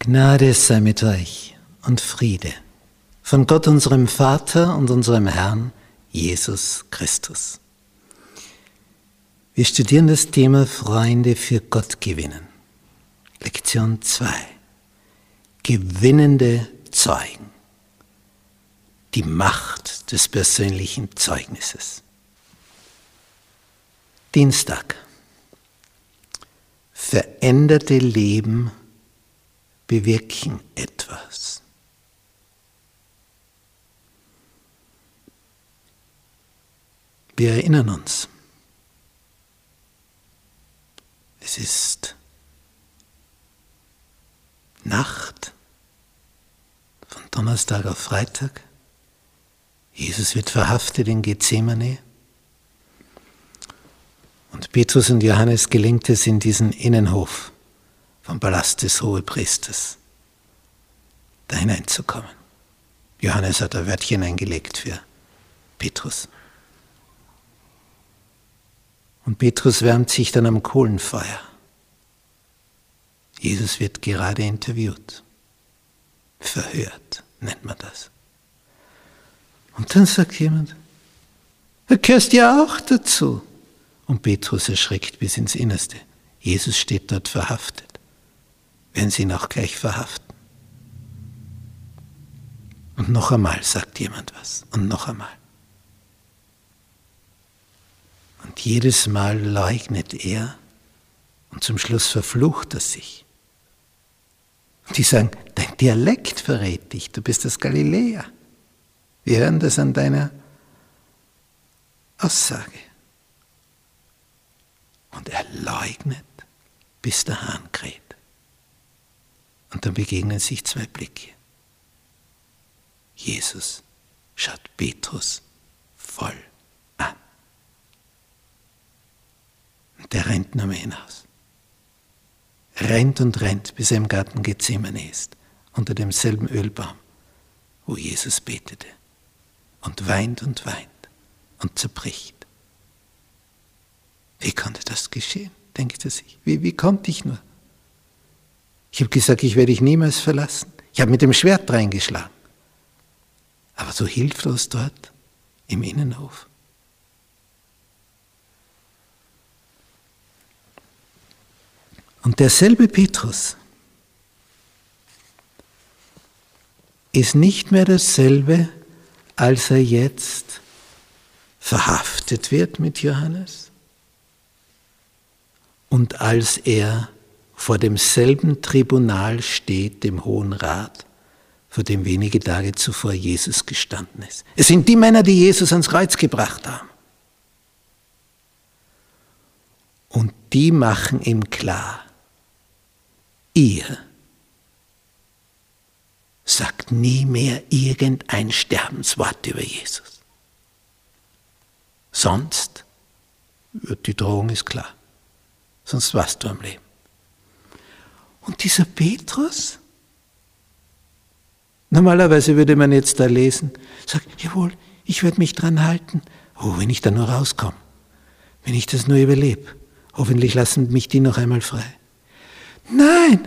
Gnade sei mit euch und Friede von Gott unserem Vater und unserem Herrn Jesus Christus. Wir studieren das Thema Freunde für Gott gewinnen. Lektion 2. Gewinnende Zeugen. Die Macht des persönlichen Zeugnisses. Dienstag. Veränderte Leben bewirken etwas. Wir erinnern uns, es ist Nacht von Donnerstag auf Freitag. Jesus wird verhaftet in Gethsemane. Und Petrus und Johannes gelingt es in diesen Innenhof vom Palast des Hohepriesters da hineinzukommen. Johannes hat ein Wörtchen eingelegt für Petrus. Und Petrus wärmt sich dann am Kohlenfeuer. Jesus wird gerade interviewt. Verhört nennt man das. Und dann sagt jemand, du gehörst ja auch dazu. Und Petrus erschreckt bis ins Innerste. Jesus steht dort verhaftet werden sie ihn auch gleich verhaften. Und noch einmal sagt jemand was. Und noch einmal. Und jedes Mal leugnet er und zum Schluss verflucht er sich. Und die sagen, dein Dialekt verrät dich, du bist das Galiläer. Wir hören das an deiner Aussage. Und er leugnet, bis der Hahn kräht. Und dann begegnen sich zwei Blicke. Jesus schaut Petrus voll an. Und der rennt nur mehr hinaus. Rennt und rennt, bis er im Garten Gethsemane ist, unter demselben Ölbaum, wo Jesus betete. Und weint und weint und zerbricht. Wie konnte das geschehen, denkt er sich. Wie, wie konnte ich nur? Ich habe gesagt, ich werde dich niemals verlassen. Ich habe mit dem Schwert reingeschlagen. Aber so hilflos dort im Innenhof. Und derselbe Petrus ist nicht mehr dasselbe, als er jetzt verhaftet wird mit Johannes und als er vor demselben Tribunal steht, dem Hohen Rat, vor dem wenige Tage zuvor Jesus gestanden ist. Es sind die Männer, die Jesus ans Kreuz gebracht haben. Und die machen ihm klar, ihr sagt nie mehr irgendein Sterbenswort über Jesus. Sonst, die Drohung ist klar, sonst warst du am Leben. Und dieser Petrus? Normalerweise würde man jetzt da lesen, sagt, jawohl, ich werde mich dran halten. Oh, wenn ich da nur rauskomme, wenn ich das nur überlebe, hoffentlich lassen mich die noch einmal frei. Nein,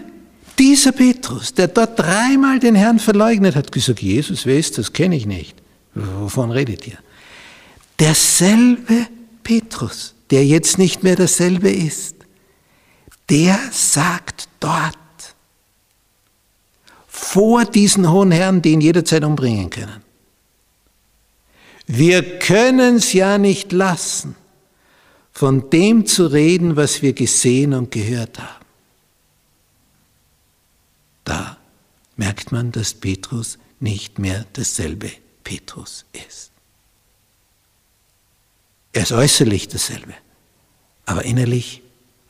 dieser Petrus, der dort dreimal den Herrn verleugnet hat, gesagt, Jesus, wer ist das? Kenne ich nicht. Wovon redet ihr? Derselbe Petrus, der jetzt nicht mehr derselbe ist, der sagt dort, vor diesen hohen Herren, die ihn jederzeit umbringen können. Wir können es ja nicht lassen, von dem zu reden, was wir gesehen und gehört haben. Da merkt man, dass Petrus nicht mehr dasselbe Petrus ist. Er ist äußerlich dasselbe, aber innerlich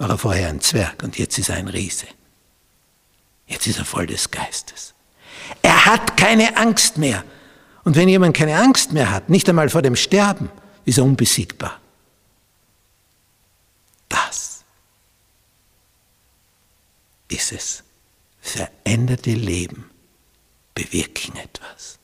war er vorher ein Zwerg und jetzt ist er ein Riese. Jetzt ist er voll des Geistes. Er hat keine Angst mehr. Und wenn jemand keine Angst mehr hat, nicht einmal vor dem Sterben, ist er unbesiegbar. Das ist es. Veränderte Leben bewirken etwas.